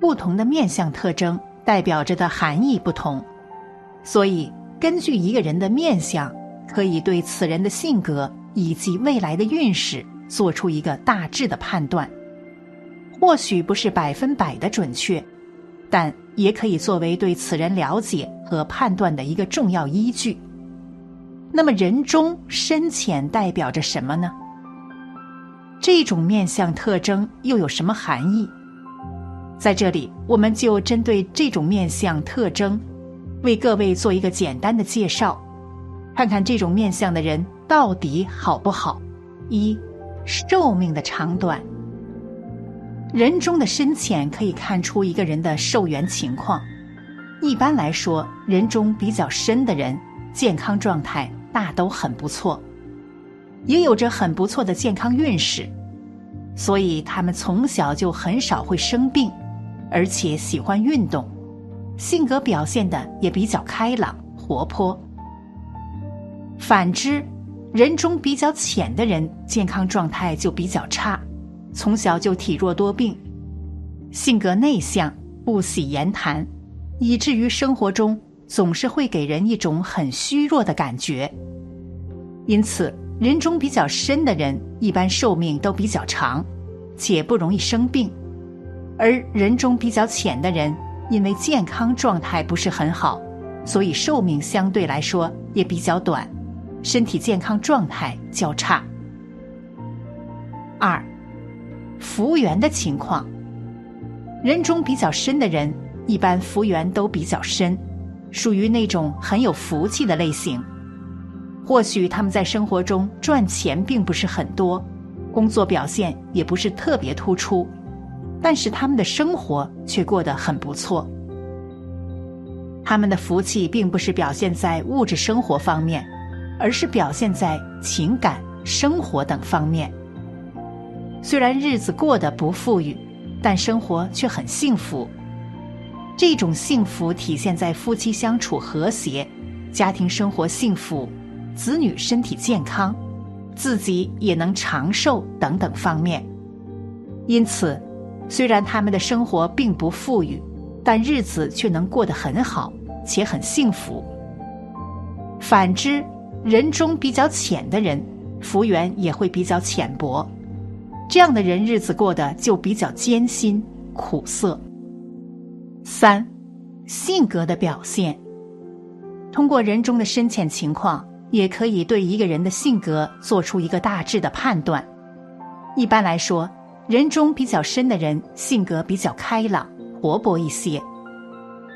不同的面相特征代表着的含义不同，所以根据一个人的面相，可以对此人的性格以及未来的运势做出一个大致的判断。或许不是百分百的准确，但也可以作为对此人了解和判断的一个重要依据。那么，人中深浅代表着什么呢？这种面相特征又有什么含义？在这里，我们就针对这种面相特征，为各位做一个简单的介绍，看看这种面相的人到底好不好。一、寿命的长短。人中的深浅可以看出一个人的寿元情况。一般来说，人中比较深的人，健康状态大都很不错，也有着很不错的健康运势，所以他们从小就很少会生病，而且喜欢运动，性格表现的也比较开朗活泼。反之，人中比较浅的人，健康状态就比较差。从小就体弱多病，性格内向，不喜言谈，以至于生活中总是会给人一种很虚弱的感觉。因此，人中比较深的人一般寿命都比较长，且不容易生病；而人中比较浅的人，因为健康状态不是很好，所以寿命相对来说也比较短，身体健康状态较差。二。福缘的情况，人中比较深的人，一般福缘都比较深，属于那种很有福气的类型。或许他们在生活中赚钱并不是很多，工作表现也不是特别突出，但是他们的生活却过得很不错。他们的福气并不是表现在物质生活方面，而是表现在情感、生活等方面。虽然日子过得不富裕，但生活却很幸福。这种幸福体现在夫妻相处和谐、家庭生活幸福、子女身体健康、自己也能长寿等等方面。因此，虽然他们的生活并不富裕，但日子却能过得很好，且很幸福。反之，人中比较浅的人，福缘也会比较浅薄。这样的人日子过得就比较艰辛苦涩。三，性格的表现。通过人中的深浅情况，也可以对一个人的性格做出一个大致的判断。一般来说，人中比较深的人性格比较开朗活泼一些，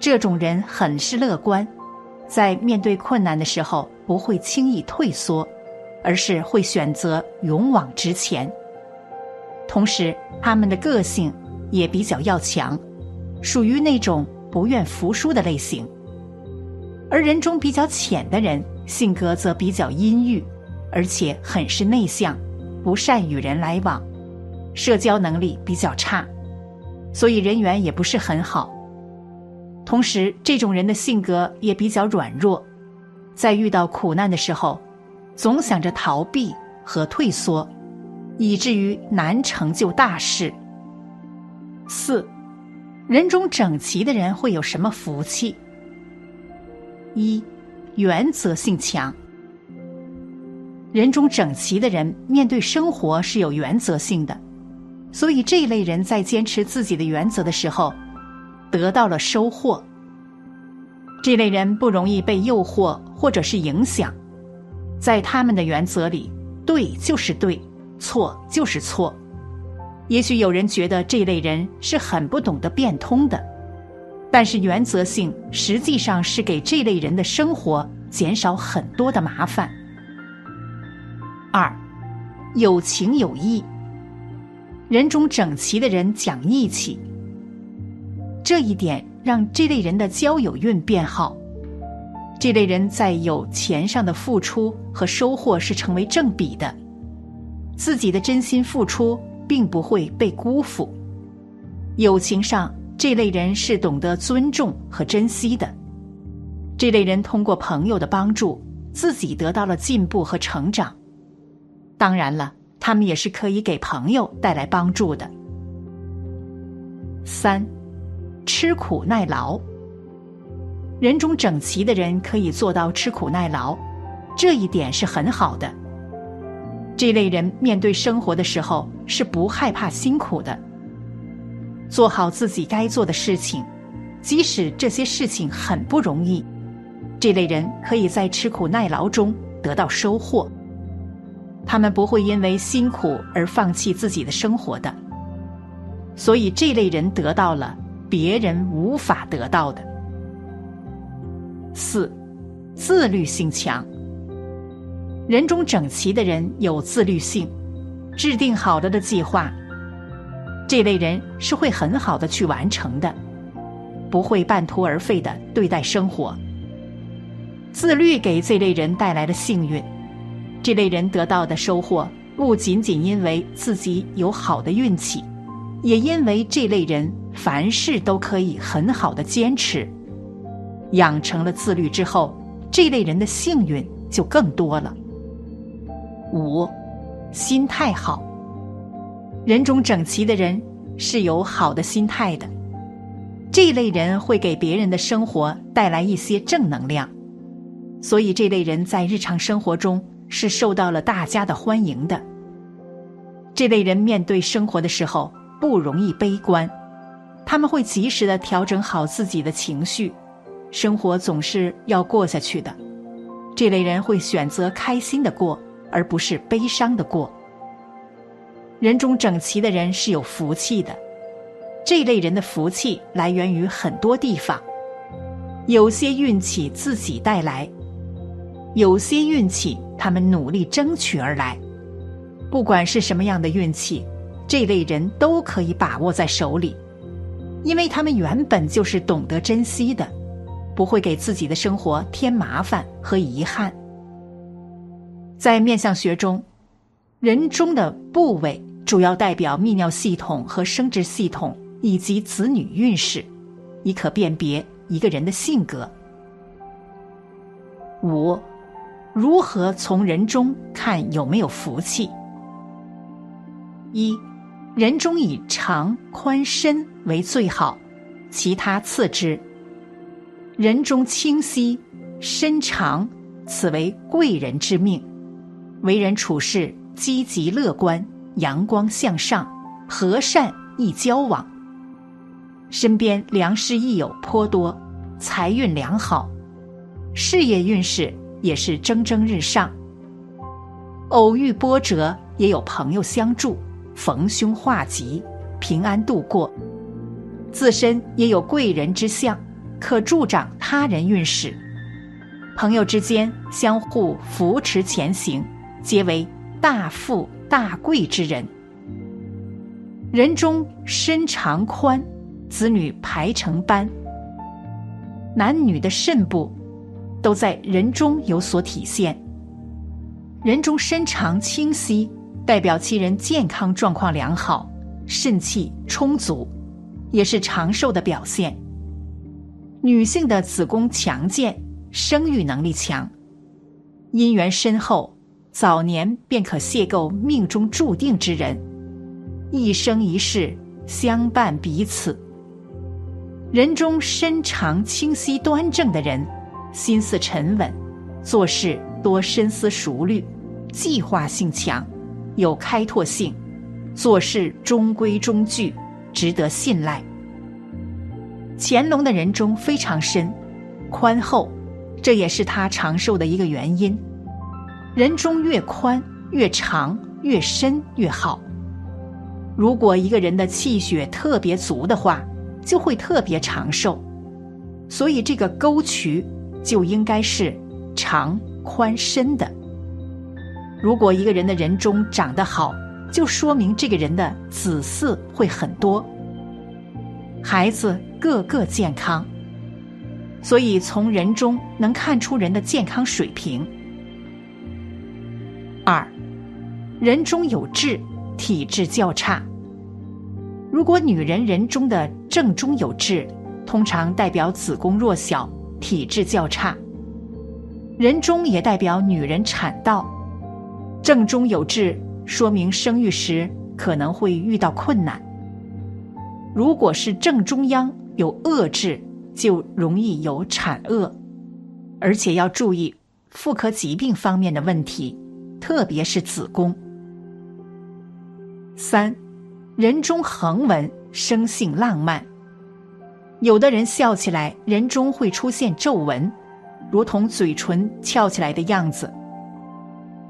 这种人很是乐观，在面对困难的时候不会轻易退缩，而是会选择勇往直前。同时，他们的个性也比较要强，属于那种不愿服输的类型。而人中比较浅的人，性格则比较阴郁，而且很是内向，不善与人来往，社交能力比较差，所以人缘也不是很好。同时，这种人的性格也比较软弱，在遇到苦难的时候，总想着逃避和退缩。以至于难成就大事。四，人中整齐的人会有什么福气？一，原则性强。人中整齐的人面对生活是有原则性的，所以这一类人在坚持自己的原则的时候，得到了收获。这类人不容易被诱惑或者是影响，在他们的原则里，对就是对。错就是错，也许有人觉得这类人是很不懂得变通的，但是原则性实际上是给这类人的生活减少很多的麻烦。二，有情有义，人中整齐的人讲义气，这一点让这类人的交友运变好。这类人在有钱上的付出和收获是成为正比的。自己的真心付出并不会被辜负，友情上这类人是懂得尊重和珍惜的。这类人通过朋友的帮助，自己得到了进步和成长。当然了，他们也是可以给朋友带来帮助的。三，吃苦耐劳。人中整齐的人可以做到吃苦耐劳，这一点是很好的。这类人面对生活的时候是不害怕辛苦的，做好自己该做的事情，即使这些事情很不容易。这类人可以在吃苦耐劳中得到收获，他们不会因为辛苦而放弃自己的生活的。所以这类人得到了别人无法得到的。四，自律性强。人中整齐的人有自律性，制定好了的计划，这类人是会很好的去完成的，不会半途而废的对待生活。自律给这类人带来了幸运，这类人得到的收获不仅仅因为自己有好的运气，也因为这类人凡事都可以很好的坚持。养成了自律之后，这类人的幸运就更多了。五，心态好。人中整齐的人是有好的心态的，这类人会给别人的生活带来一些正能量，所以这类人在日常生活中是受到了大家的欢迎的。这类人面对生活的时候不容易悲观，他们会及时的调整好自己的情绪，生活总是要过下去的。这类人会选择开心的过。而不是悲伤的过。人中整齐的人是有福气的，这类人的福气来源于很多地方，有些运气自己带来，有些运气他们努力争取而来。不管是什么样的运气，这类人都可以把握在手里，因为他们原本就是懂得珍惜的，不会给自己的生活添麻烦和遗憾。在面相学中，人中的部位主要代表泌尿系统和生殖系统以及子女运势，以可辨别一个人的性格。五，如何从人中看有没有福气？一，人中以长宽深为最好，其他次之。人中清晰、身长，此为贵人之命。为人处事积极乐观、阳光向上、和善易交往，身边良师益友颇多，财运良好，事业运势也是蒸蒸日上。偶遇波折，也有朋友相助，逢凶化吉，平安度过。自身也有贵人之相，可助长他人运势。朋友之间相互扶持前行。皆为大富大贵之人，人中身长宽，子女排成班，男女的肾部都在人中有所体现。人中身长清晰，代表其人健康状况良好，肾气充足，也是长寿的表现。女性的子宫强健，生育能力强，姻缘深厚。早年便可邂逅命中注定之人，一生一世相伴彼此。人中身长清晰端正的人，心思沉稳，做事多深思熟虑，计划性强，有开拓性，做事中规中矩，值得信赖。乾隆的人中非常深，宽厚，这也是他长寿的一个原因。人中越宽越长越深越好。如果一个人的气血特别足的话，就会特别长寿。所以这个沟渠就应该是长宽深的。如果一个人的人中长得好，就说明这个人的子嗣会很多，孩子个个健康。所以从人中能看出人的健康水平。二，人中有痣，体质较差。如果女人人中的正中有痣，通常代表子宫弱小，体质较差。人中也代表女人产道，正中有痣，说明生育时可能会遇到困难。如果是正中央有恶痣，就容易有产恶，而且要注意妇科疾病方面的问题，特别是子宫。三，人中横纹，生性浪漫。有的人笑起来，人中会出现皱纹，如同嘴唇翘起来的样子，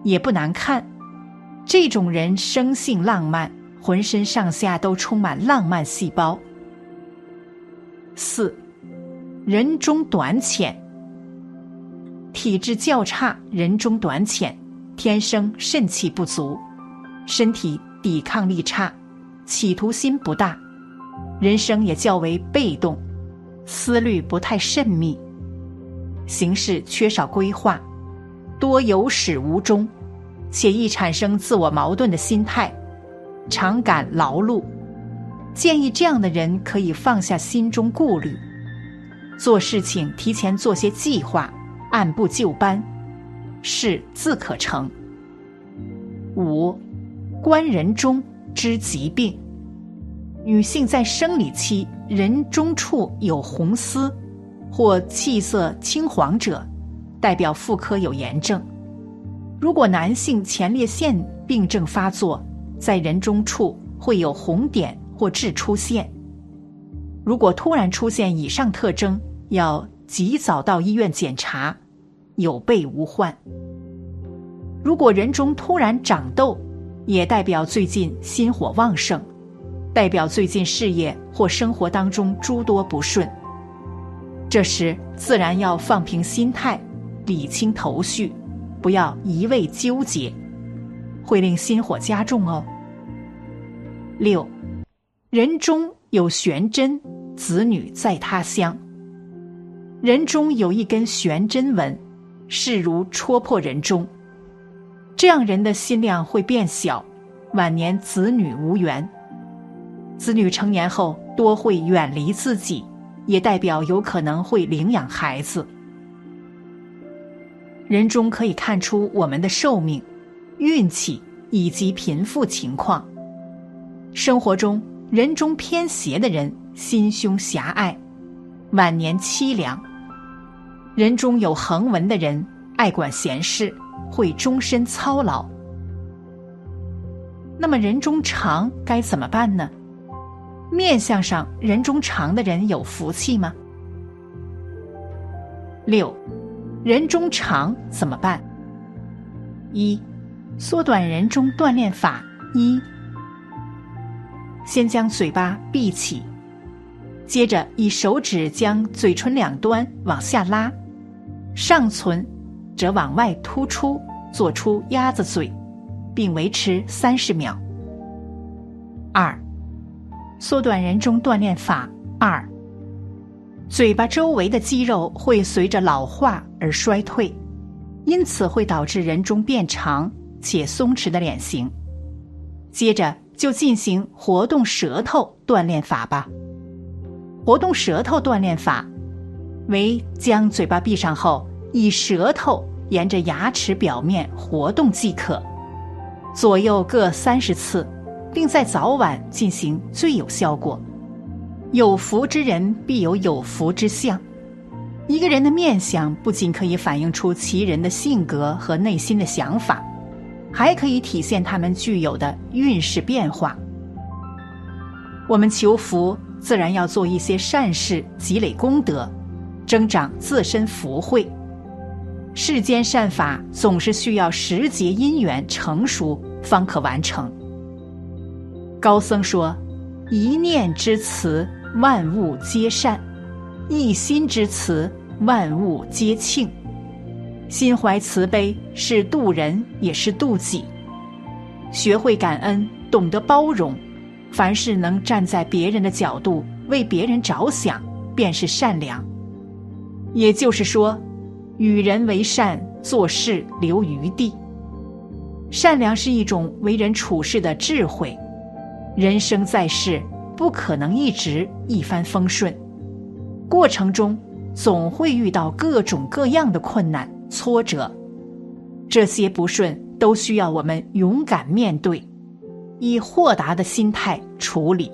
也不难看。这种人生性浪漫，浑身上下都充满浪漫细胞。四，人中短浅，体质较差，人中短浅，天生肾气不足，身体抵抗力差，企图心不大。人生也较为被动，思虑不太慎密，行事缺少规划，多有始无终，且易产生自我矛盾的心态，常感劳碌。建议这样的人可以放下心中顾虑，做事情提前做些计划，按部就班，事自可成。五，观人中知疾病。女性在生理期人中处有红丝，或气色青黄者，代表妇科有炎症。如果男性前列腺病症发作，在人中处会有红点或痣出现。如果突然出现以上特征，要及早到医院检查，有备无患。如果人中突然长痘，也代表最近心火旺盛。代表最近事业或生活当中诸多不顺，这时自然要放平心态，理清头绪，不要一味纠结，会令心火加重哦。六，人中有玄针，子女在他乡。人中有一根玄针纹，势如戳破人中，这样人的心量会变小，晚年子女无缘。子女成年后多会远离自己，也代表有可能会领养孩子。人中可以看出我们的寿命、运气以及贫富情况。生活中人中偏邪的人心胸狭隘，晚年凄凉。人中有横纹的人爱管闲事，会终身操劳。那么人中长该怎么办呢？面相上人中长的人有福气吗？六，人中长怎么办？一，缩短人中锻炼法一：先将嘴巴闭起，接着以手指将嘴唇两端往下拉，上唇则往外突出，做出鸭子嘴，并维持三十秒。二。缩短人中锻炼法二：嘴巴周围的肌肉会随着老化而衰退，因此会导致人中变长且松弛的脸型。接着就进行活动舌头锻炼法吧。活动舌头锻炼法为将嘴巴闭上后，以舌头沿着牙齿表面活动即可，左右各三十次。并在早晚进行最有效果。有福之人必有有福之相。一个人的面相不仅可以反映出其人的性格和内心的想法，还可以体现他们具有的运势变化。我们求福，自然要做一些善事，积累功德，增长自身福慧。世间善法总是需要时节因缘成熟，方可完成。高僧说：“一念之慈，万物皆善；一心之慈，万物皆庆。心怀慈悲，是度人，也是度己。学会感恩，懂得包容，凡事能站在别人的角度为别人着想，便是善良。也就是说，与人为善，做事留余地。善良是一种为人处事的智慧。”人生在世，不可能一直一帆风顺，过程中总会遇到各种各样的困难挫折，这些不顺都需要我们勇敢面对，以豁达的心态处理。